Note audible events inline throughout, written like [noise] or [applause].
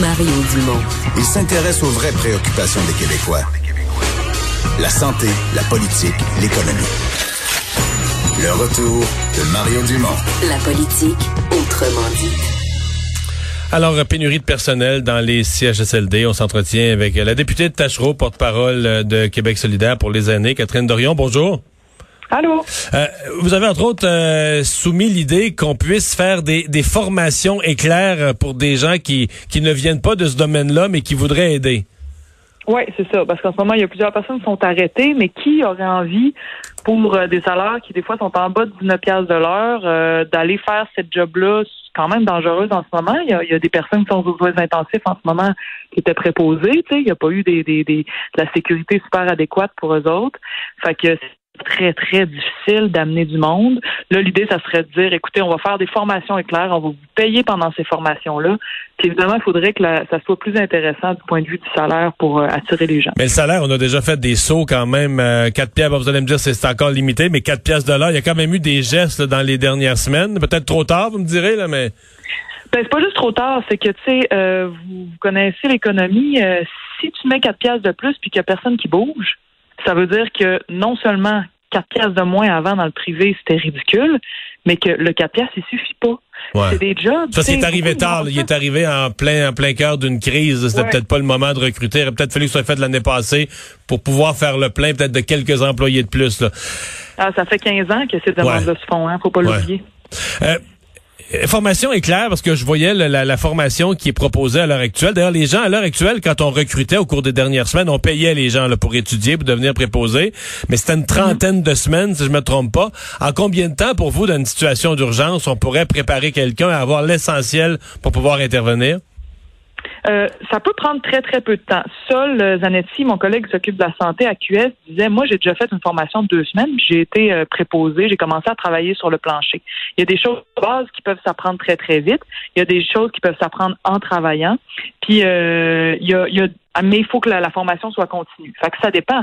Mario Dumont. Il s'intéresse aux vraies préoccupations des Québécois. La santé, la politique, l'économie. Le retour de Mario Dumont. La politique, autrement dit. Alors, pénurie de personnel dans les CHSLD. On s'entretient avec la députée de Tachereau, porte-parole de Québec solidaire pour les années, Catherine Dorion. Bonjour. Allô? Euh, vous avez entre autres euh, soumis l'idée qu'on puisse faire des, des, formations éclairs pour des gens qui, qui ne viennent pas de ce domaine-là, mais qui voudraient aider. Oui, c'est ça. Parce qu'en ce moment, il y a plusieurs personnes qui sont arrêtées, mais qui aurait envie, pour euh, des salaires qui des fois sont en bas de 19 de l'heure, d'aller faire cette job-là quand même dangereuse en ce moment. Il y a, il y a des personnes qui sont aux soins intensifs en ce moment qui étaient préposées. Tu sais, il n'y a pas eu des, des, des, de la sécurité super adéquate pour eux autres. Fait que très, très difficile d'amener du monde. Là, l'idée, ça serait de dire, écoutez, on va faire des formations éclairs, on va vous payer pendant ces formations-là. Puis évidemment, il faudrait que ça soit plus intéressant du point de vue du salaire pour euh, attirer les gens. Mais le salaire, on a déjà fait des sauts quand même. Euh, 4 pièces, vous allez me dire, c'est encore limité, mais 4 pièces de l'heure, il y a quand même eu des gestes dans les dernières semaines. Peut-être trop tard, vous me direz, là, mais... Ben, c'est pas juste trop tard, c'est que, tu sais, euh, vous, connaissez l'économie. Euh, si tu mets 4 pièces de plus puis qu'il y a personne qui bouge, ça veut dire que non seulement 4 pièces de moins avant dans le privé, c'était ridicule, mais que le 4 pièces, il suffit pas. C'est des jobs. Ça, c'est arrivé tard. Il est arrivé en plein, en plein cœur d'une crise. C'était peut-être pas le moment de recruter. Il aurait peut-être fallu que ce soit fait l'année passée pour pouvoir faire le plein peut-être de quelques employés de plus. Là. Ah, ça fait 15 ans que ces demandes-là se font. Hein, faut pas l'oublier. Euh, formation est claire parce que je voyais la, formation qui est proposée à l'heure actuelle. D'ailleurs, les gens à l'heure actuelle, quand on recrutait au cours des dernières semaines, on payait les gens pour étudier, pour devenir préposés. Mais c'était une trentaine de semaines, si je me trompe pas. En combien de temps, pour vous, dans une situation d'urgence, on pourrait préparer quelqu'un à avoir l'essentiel pour pouvoir intervenir? Euh, ça peut prendre très, très peu de temps. Sol euh, Zanetti, mon collègue qui s'occupe de la santé à QS, disait, moi, j'ai déjà fait une formation de deux semaines, j'ai été euh, j'ai commencé à travailler sur le plancher. Il y a des choses de base qui peuvent s'apprendre très, très vite. Il y a des choses qui peuvent s'apprendre en travaillant. Puis, euh, il y a, il y a mais il faut que la, la, formation soit continue. Fait que ça dépend.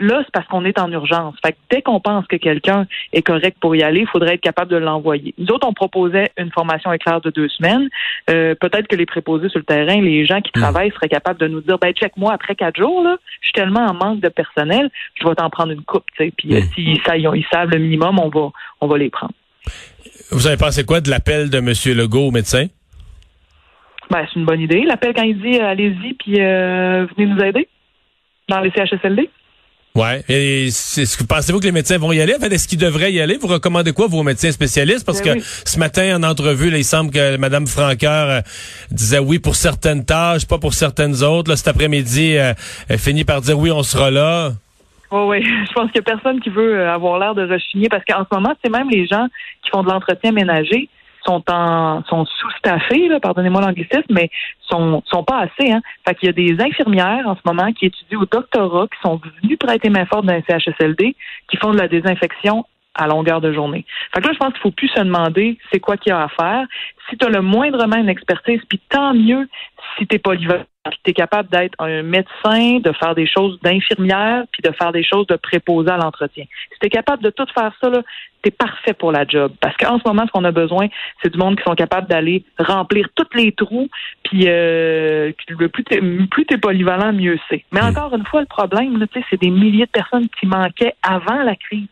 Là, c'est parce qu'on est en urgence. Fait que dès qu'on pense que quelqu'un est correct pour y aller, il faudrait être capable de l'envoyer. Nous autres, on proposait une formation éclair de deux semaines. Euh, peut-être que les préposés sur le terrain, les gens qui hmm. travaillent seraient capables de nous dire, ben check-moi après quatre jours, là, je suis tellement en manque de personnel, je vais t'en prendre une coupe. Puis euh, s'ils ils savent le minimum, on va, on va les prendre. Vous avez pensé quoi de l'appel de M. Legault au médecin? Ben, c'est une bonne idée. L'appel quand il dit allez-y puis euh, venez nous aider dans les CHSLD. Ouais. Et est-ce que pensez-vous que les médecins vont y aller? En fait, est-ce qu'ils devraient y aller? Vous recommandez quoi, vos médecins spécialistes? Parce ben que ce matin, en entrevue, là, il semble que Mme Franqueur euh, disait oui pour certaines tâches, pas pour certaines autres. Là, cet après-midi, euh, elle finit par dire oui, on sera là. Oh oui, [laughs] je pense qu'il n'y a personne qui veut euh, avoir l'air de rechigner parce qu'en ce moment, c'est même les gens qui font de l'entretien ménager sont en sont sous-staffés, pardonnez-moi l'anglicisme, mais sont sont pas assez. Hein. Fait qu'il y a des infirmières en ce moment qui étudient au doctorat, qui sont venues prêter main forte dans les CHSLD, qui font de la désinfection à longueur de journée. Fait que là, je pense qu'il faut plus se demander c'est quoi qu'il y a à faire. Si tu as le moindrement une expertise, puis tant mieux si tu es polyvalent, tu es capable d'être un médecin, de faire des choses d'infirmière, puis de faire des choses de préposé à l'entretien. Si tu es capable de tout faire ça, tu es parfait pour la job. Parce qu'en ce moment, ce qu'on a besoin, c'est du monde qui sont capables d'aller remplir tous les trous, puis euh, plus tu plus es polyvalent, mieux c'est. Mais hmm. encore une fois, le problème, c'est des milliers de personnes qui manquaient avant la crise.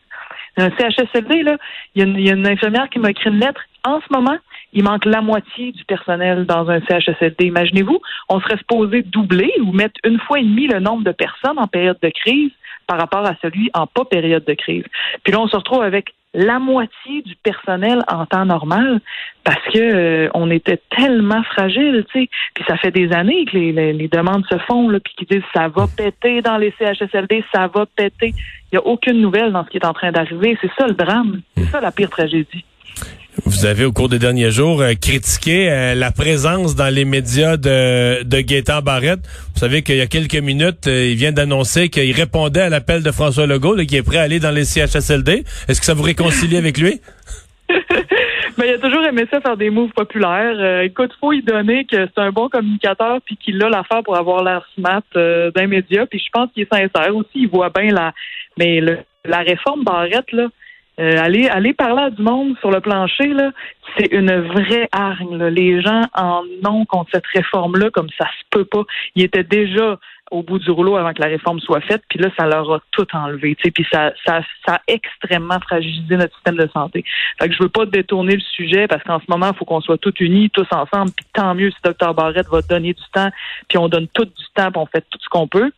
Un CHSLD, là, il y, a une infirmière qui m'a écrit une lettre. En ce moment, il manque la moitié du personnel dans un CHSLD. Imaginez-vous, on serait supposé doubler ou mettre une fois et demie le nombre de personnes en période de crise par rapport à celui en pas période de crise. Puis là, on se retrouve avec la moitié du personnel en temps normal parce que euh, on était tellement fragile, tu sais. Puis ça fait des années que les, demandes se font là, puis qu'ils disent ça va péter dans les CHSLD, ça va péter. Il n'y a aucune nouvelle dans ce qui est en train d'arriver. C'est ça le drame. C'est ça la pire tragédie. Vous avez au cours des derniers jours euh, critiqué euh, la présence dans les médias de, de Gaétan Barrette. Vous savez qu'il y a quelques minutes, euh, il vient d'annoncer qu'il répondait à l'appel de François Legault, qui est prêt à aller dans les CHSLD. Est-ce que ça vous réconcilie avec lui? Mais [laughs] [laughs] il a toujours aimé ça faire des moves populaires. écoute, faut y donner que c'est un bon communicateur puis qu'il a l'affaire pour avoir l'air smart d'un média. Puis je pense qu'il est sincère aussi. Il voit bien la, mais la réforme Barrette là, Euh, aller, aller parler à du monde sur le plancher, là, c'est une vraie hargne. là. Les gens en ont contre cette réforme-là comme ça se peut pas. Ils étaient déjà au bout du rouleau avant que la réforme soit faite, puis là, ça leur a tout enlevé. Puis ça, ça, ça a extrêmement fragilisé notre système de santé. Fait que je veux pas détourner le sujet parce qu'en ce moment, il faut qu'on soit tous unis, tous ensemble, puis tant mieux si Dr Barrett va donner du temps, puis on donne tout du temps, puis on fait tout ce qu'on peut.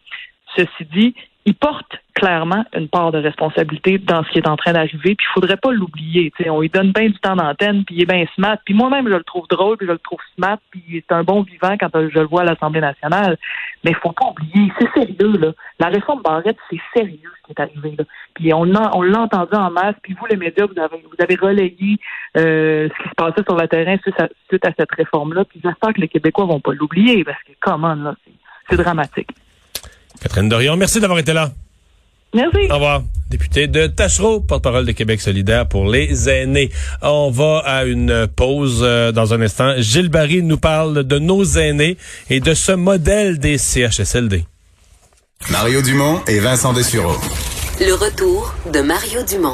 Ceci dit, il porte clairement une part de responsabilité dans ce qui est en train d'arriver, puis il faudrait pas l'oublier. On lui donne bien du temps d'antenne, puis il est bien smart. Puis moi-même, je le trouve drôle, puis je le trouve smart, puis il est un bon vivant quand je le vois à l'Assemblée nationale. Mais il faut pas oublier, c'est sérieux, là. La réforme Barrette, c'est sérieux ce qui est arrivé, là. Puis on, a- on l'a entendu en masse, puis vous, les médias, vous avez, vous avez relayé euh, ce qui se passait sur le terrain suite à, suite à cette réforme-là, puis j'espère que les Québécois vont pas l'oublier, parce que, comment, là, c'est dramatique. Catherine Dorion, merci d'avoir été là. Merci. Au revoir. Député de Tachereau, porte-parole de Québec solidaire pour les aînés. On va à une pause euh, dans un instant. Gilles Barry nous parle de nos aînés et de ce modèle des CHSLD. Mario Dumont et Vincent Dessureau. Le retour de Mario Dumont.